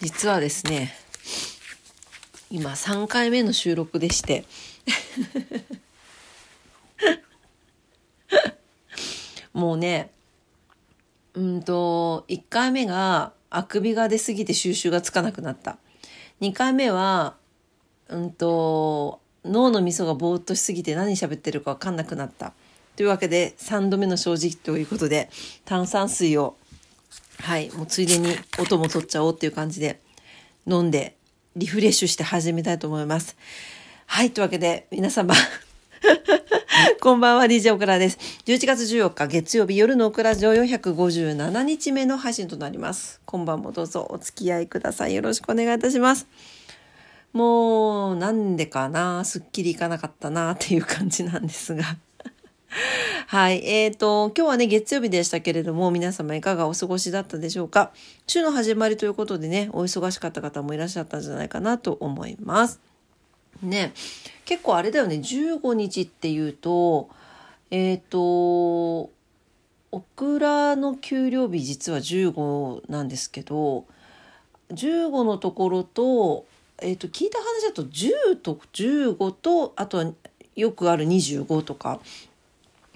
実はですね、今3回目の収録でして、もうね、うんと、1回目があくびが出すぎて収集がつかなくなった。2回目は、うんと、脳の味噌がぼーっとしすぎて何喋ってるかわかんなくなった。というわけで、3度目の正直ということで、炭酸水を、はい、もうついでに音も取っちゃおうっていう感じで、飲んで、リフレッシュして始めたいと思います。はい、というわけで、皆様、こんばんは、DJ オクラです。11月14日月曜日夜のオクラジオ457日目の配信となります。今晩もどうぞお付き合いください。よろしくお願いいたします。もう、なんでかな、すっきりいかなかったなっていう感じなんですが。はい。えっ、と、今日はね、月曜日でしたけれども、皆様いかがお過ごしだったでしょうか？週の始まりということでね、お忙しかった方もいらっしゃったんじゃないかなと思います。ね、結構あれだよね、15日っていうと、えっ、と、オクラの給料日実は15なんですけど、15のところと、えっ、と、聞いた話だと10と15と、あとはよくある25とか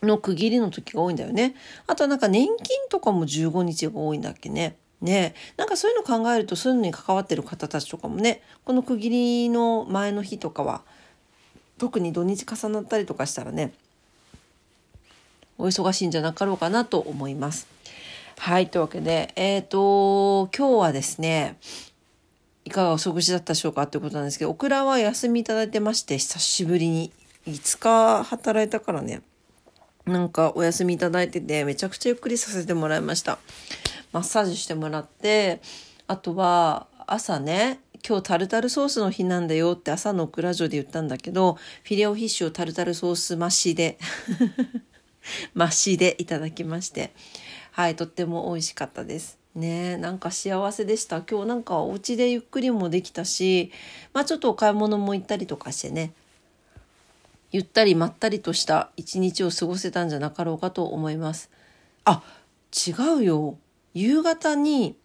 の区切りの時が多いんだよね。あとはなんか年金とかも15日が多いんだっけね。ねなんかそういうの考えるとそういうのに関わってる方たちとかもねこの区切りの前の日とかは特に土日重なったりとかしたらねお忙しいんじゃなかろうかなと思います。はいというわけでえっ、と今日はですねいかがお過ごしだったでしょうかということなんですけどオクラは休みいただいてまして久しぶりに5日働いたからねなんかお休みいただいててめちゃくちゃゆっくりさせてもらいました。マッサージしてもらってあとは朝ね今日タルタルソースの日なんだよって朝のクラジオで言ったんだけどフィレオフィッシュをタルタルソース増しで 増しでいただきましてはいとっても美味しかったです。ねなんか幸せでした今日なんかお家でゆっくりもできたしまあちょっとお買い物も行ったりとかしてねゆったりまったりとした一日を過ごせたんじゃなかろうかと思います。あ違うよ夕方に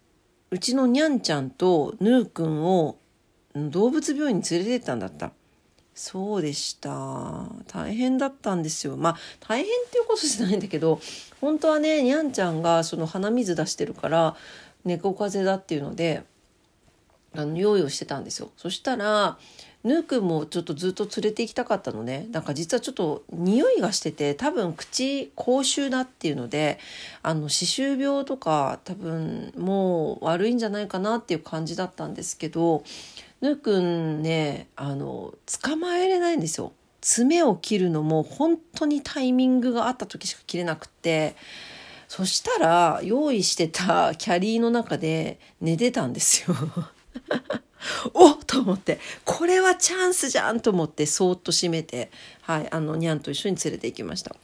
うちのにゃんちゃんとぬーくんを動物病院に連れてったんだった。そうでした。大変だったんですよ。まあ大変っていうことじゃないんだけど本当はねにゃんちゃんがその鼻水出してるから猫風邪だっていうのであの用意をしてたんですよ。そしたらヌーくんもちょっとずっと連れて行きたかったのねなんか実はちょっと匂いがしてて多分口口臭だっていうのであの歯周病とか多分もう悪いんじゃないかなっていう感じだったんですけどヌーくんねあの捕まえれないんですよ。爪を切るのも本当にタイミングがあった時しか切れなくてそしたら用意してたキャリーの中で寝てたんですよ。おっと思ってこれはチャンスじゃんと思ってそーっと閉めて、はい、あのにゃんと一緒に連れて行きました。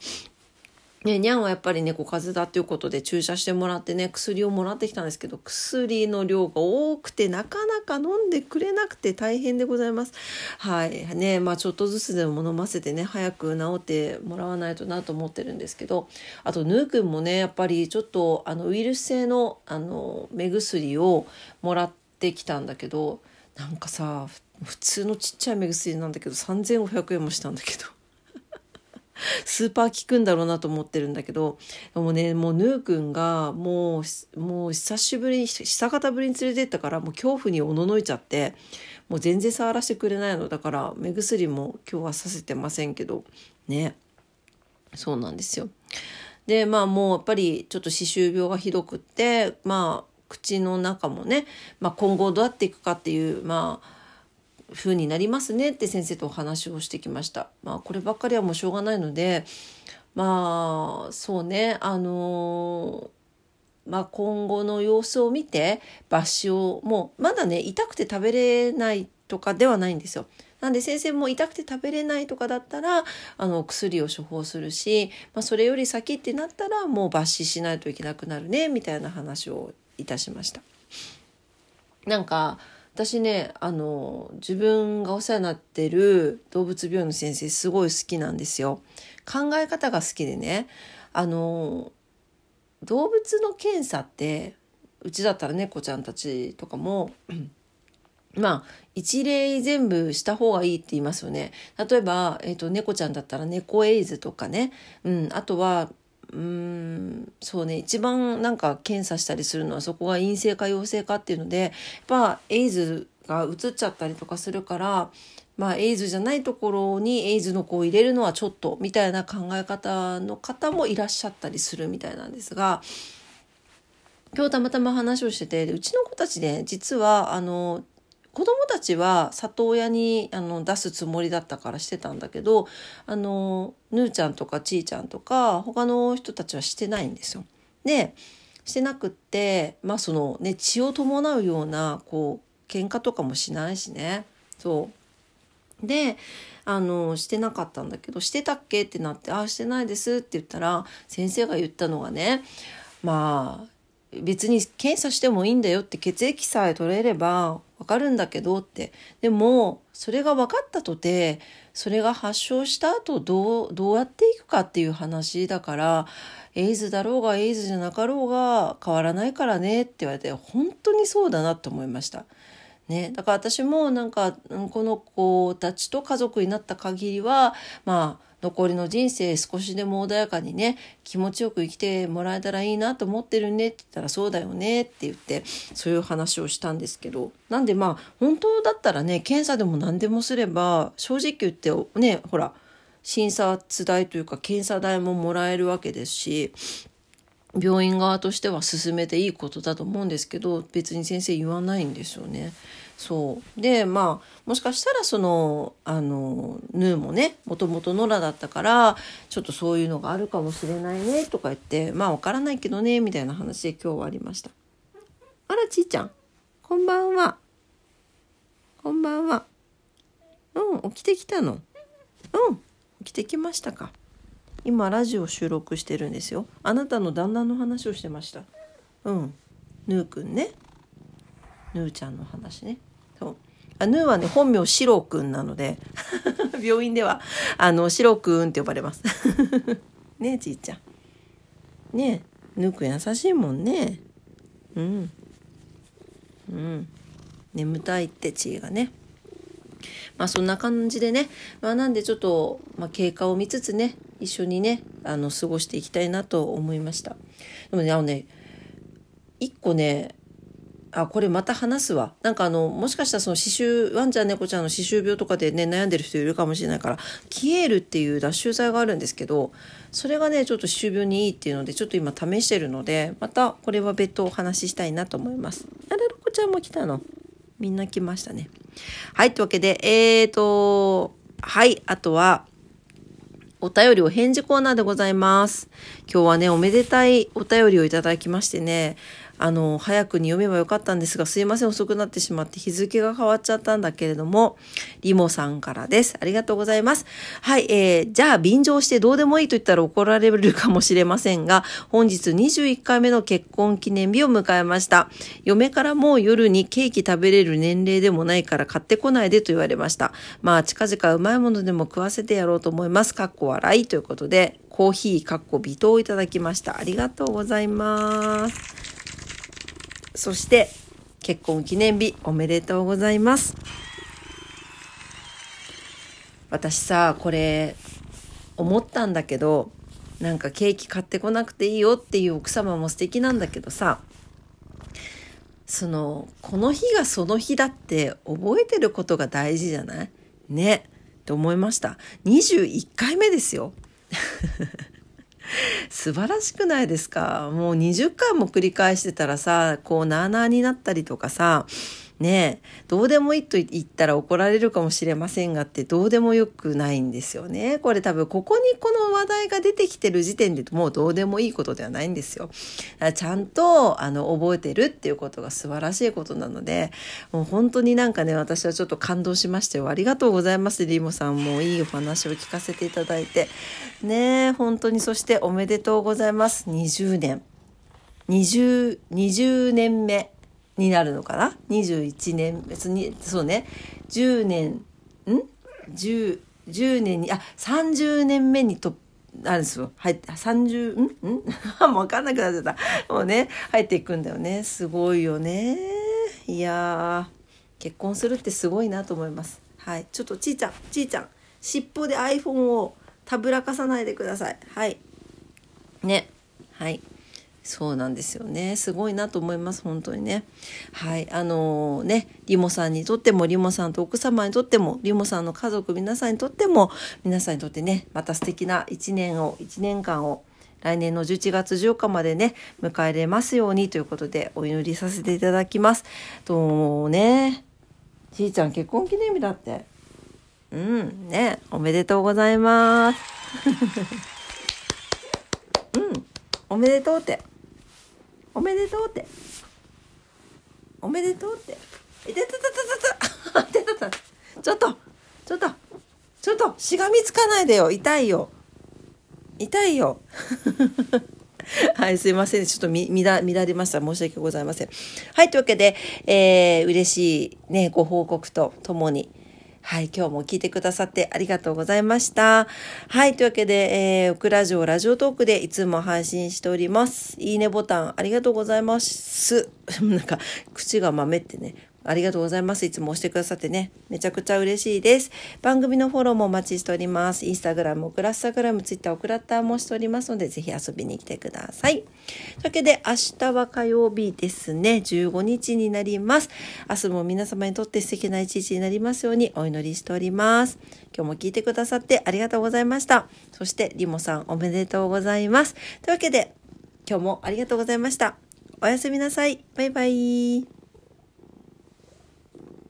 ね、にゃんはやっぱり猫風邪だということで注射してもらってね薬をもらってきたんですけど薬の量が多くてなかなか飲んでくれなくて大変でございます。はいねまあ、ちょっとずつでも飲ませてね早く治ってもらわないとなと思ってるんですけどあとヌーくんもねやっぱりちょっとあのウイルス性のあの目薬をもらってきたんだけどなんかさ普通のちっちゃい目薬なんだけど3500円もしたんだけど。スーパー効くんだろうなと思ってるんだけどでもねもうヌーくんがもうもう久しぶりに久方ぶりに連れてったからもう恐怖におののいちゃってもう全然触らせてくれないの。だから目薬も今日はさせてませんけど。ね。そうなんですよ。でまあもうやっぱりちょっと歯周病がひどくってまあ口の中もね、まあ、今後どうやっていくかっていうまあ風になりますねって先生とお話をしてきました。まあこればっかりはもうしょうがないのでまあそうねあのまあ、今後の様子を見て抜歯をもうまだね痛くて食べれないとかではないんですよ。なんで先生も痛くて食べれないとかだったらあの薬を処方するし、まあ、それより先ってなったらもう抜歯しないといけなくなるねみたいな話をいたしました。なんか私ねあの自分がお世話になってる動物病院の先生すごい好きなんですよ。考え方が好きでねあの動物の検査ってうちだったら猫ちゃんたちとかも、まあ、一例全部した方がいいって言いますよね。例えば、えっ、ー、と、猫ちゃんだったら猫エイズとかね。うん、あとは、うん、そうね、一番なんか検査したりするのはそこが陰性か陽性かっていうので、やっぱエイズがうつっちゃったりとかするから、まあ、エイズじゃないところにエイズの子を入れるのはちょっとみたいな考え方の方もいらっしゃったりするみたいなんですが今日たまたま話をしててうちの子たちね実はあの子供たちは里親にあの出すつもりだったからしてたんだけどあのぬーちゃんとかちーちゃんとか他の人たちはしてないんですよ。でしてなくってまあそのね血を伴うようなこう喧嘩とかもしないしねそうであのしてなかったんだけどしてたっけってなって「ああしてないです」って言ったら先生が言ったのがねまあ別に検査してもいいんだよって血液さえ取れればわかるんだけどってでもそれが分かったとてそれが発症した後どうどうやっていくかっていう話だからエイズだろうがエイズじゃなかろうが変わらないからねって言われて本当にそうだなと思いました。ね、だから私もなんかこの子たちと家族になった限りはまあ残りの人生少しでも穏やかにね気持ちよく生きてもらえたらいいなと思ってるねって言ったらそうだよねって言ってそういう話をしたんですけど。なんでまあ本当だったらね検査でも何でもすれば正直言ってねほら診察代というか検査代ももらえるわけですし病院側としては進めていいことだと思うんですけど別に先生言わないんですよね。そうでまあもしかしたらそのあのヌーもねもともと野良だったからちょっとそういうのがあるかもしれないねとか言ってまあわからないけどねみたいな話で今日はありました。あらちいちゃんこんばんは。こんばんは。うん起きてきたの。うん起きてきましたか。今ラジオ収録してるんですよ。あなたの旦那の話をしてました。うん。ヌーくんね。ヌーちゃんの話ね。そう。あヌーはね本名シロくんなので 病院ではあのシロくんって呼ばれます。ねえちいちゃん。ねえヌーくん優しいもんね。うん。うん。眠たいってちいがね。まあそんな感じでね、まあなんでちょっと、まあ経過を見つつね、一緒にね、あの、過ごしていきたいなと思いました。でもね、あのね、一個ね、あ、これまた話すわ。なんかあの、もしかしたらその刺繍、ワンちゃん猫ちゃんの刺繍病とかでね、悩んでる人いるかもしれないから、キエールっていう脱臭剤があるんですけど、それがね、ちょっと歯周病にいいっていうので、ちょっと今試してるので、またこれは別途お話ししたいなと思います。あれ、ロコちゃんも来たの？みんな来ましたね。はい、というわけで、えーと、はい、あとは、お便りお返事コーナーでございます。今日はね、おめでたいお便りをいただきましてね、あの、早くに読めばよかったんですが、すいません、遅くなってしまって日付が変わっちゃったんだけれども、リモさんからです。ありがとうございます。はい、えー、じゃあ、便乗してどうでもいいと言ったら怒られるかもしれませんが、本日21回目の結婚記念日を迎えました。嫁からもう夜にケーキ食べれる年齢でもないから買ってこないでと言われました。まあ、近々うまいものでも食わせてやろうと思います。かっこ笑いということで、コーヒーかっこ微糖をいただきました。ありがとうございます。そして結婚記念日おめでとうございます。私さ、これ思ったんだけど、なんかケーキ買ってこなくていいよっていう奥様も素敵なんだけどさ、その、この日がその日だって覚えてることが大事じゃない？ね。って思いました。21回目ですよ。素晴らしくないですか？もう20回も繰り返してたらさ、こうなあなあになったりとかさ、ねどうでもいいと言ったら怒られるかもしれませんがってどうでもよくないんですよね。これ多分ここにこの話題が出てきてる時点でもうどうでもいいことではないんですよ。ちゃんとあの覚えてるっていうことが素晴らしいことなのでもう本当になんかね私はちょっと感動しましたよ。ありがとうございますリモさんもいいお話を聞かせていただいてね本当にそしておめでとうございます20年20 20年目になるのかな？21年別にそうね10年ん？10, 10年にあ30年目にとあれですよ。入って、30、ん？ん？もうわかんなくなっちゃった。もうね、入っていくんだよね。すごいよね。いや結婚するってすごいなと思います。はい。ちょっとちいちゃん、ちいちゃん、尻尾で iPhone をたぶらかさないでください。はい。ね。はい。そうなんですよね。すごいなと思います。本当にね。はい。あのー、ね、リモさんにとっても、リモさんと奥様にとっても、リモさんの家族皆さんにとっても、皆さんにとってね、また素敵な一年を、一年間を、来年の11月14日までね、迎えれますようにということで、お祈りさせていただきます。とね、ちいちゃん結婚記念日だって。うん、ね、おめでとうございます。うん、おめでとうって。おめでとうって。おめでとうって。いてたたたたたちょっとちょっとちょっとしがみつかないでよ。痛いよ。痛いよ。はいすいませんちょっとみ乱れました。申し訳ございません。はいというわけで、えー、嬉しいねご報告とともに。はい、今日も聞いてくださってありがとうございました。はい、というわけで、えー、オクラジオラジオトークでいつも配信しております。いいねボタンありがとうございます。なんか、口が豆ってね、ありがとうございます。いつも押してくださってね。めちゃくちゃ嬉しいです。番組のフォローもお待ちしております。インスタグラム、オクラスタグラム、ツイッター、オクラッターもしておりますので、ぜひ遊びに来てください。というわけで、明日は火曜日ですね。15日になります。明日も皆様にとって素敵な一日になりますようにお祈りしております。今日も聞いてくださってありがとうございました。そして、リモさんおめでとうございます。というわけで、今日もありがとうございました。おやすみなさい。バイバイ。